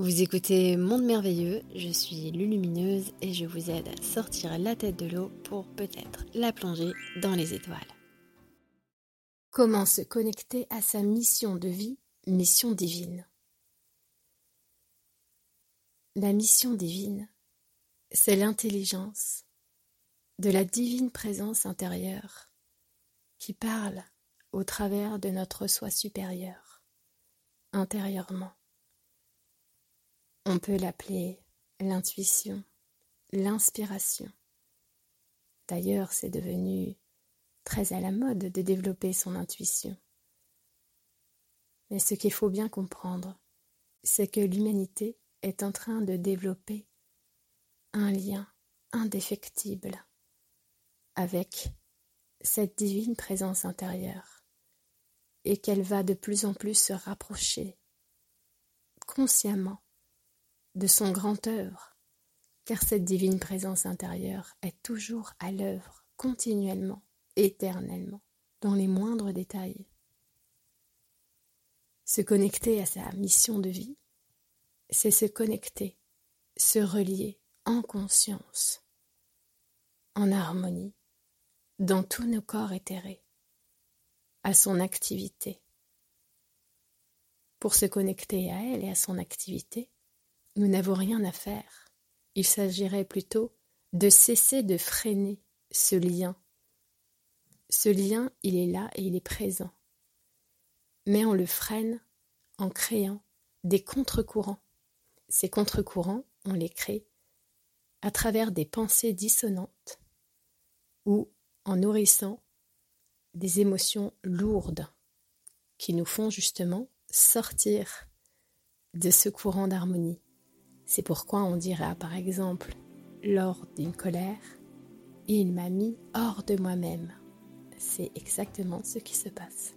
Vous écoutez Monde Merveilleux, je suis Lulumineuse et je vous aide à sortir la tête de l'eau pour peut-être la plonger dans les étoiles. Comment se connecter à sa mission de vie, mission divine? La mission divine, c'est l'intelligence de la divine présence intérieure qui parle au travers de notre soi supérieur, intérieurement. On peut l'appeler l'intuition, l'inspiration. D'ailleurs, c'est devenu très à la mode de développer son intuition. Mais ce qu'il faut bien comprendre, c'est que l'humanité est en train de développer un lien indéfectible avec cette divine présence intérieure et qu'elle va de plus en plus se rapprocher consciemment de son grand œuvre, car cette divine présence intérieure est toujours à l'œuvre, continuellement, éternellement, dans les moindres détails. Se connecter à sa mission de vie, c'est se connecter, se relier en conscience, en harmonie, dans tous nos corps éthérés, à son activité. Pour se connecter à elle et à son activité, nous n'avons rien à faire. Il s'agirait plutôt de cesser de freiner ce lien. Ce lien, il est là et il est présent. Mais on le freine en créant des contre-courants. Ces contre-courants, on les crée à travers des pensées dissonantes ou en nourrissant des émotions lourdes qui nous font justement sortir de ce courant d'harmonie. C'est pourquoi on dira par exemple lors d'une colère, il m'a mis hors de moi-même. C'est exactement ce qui se passe.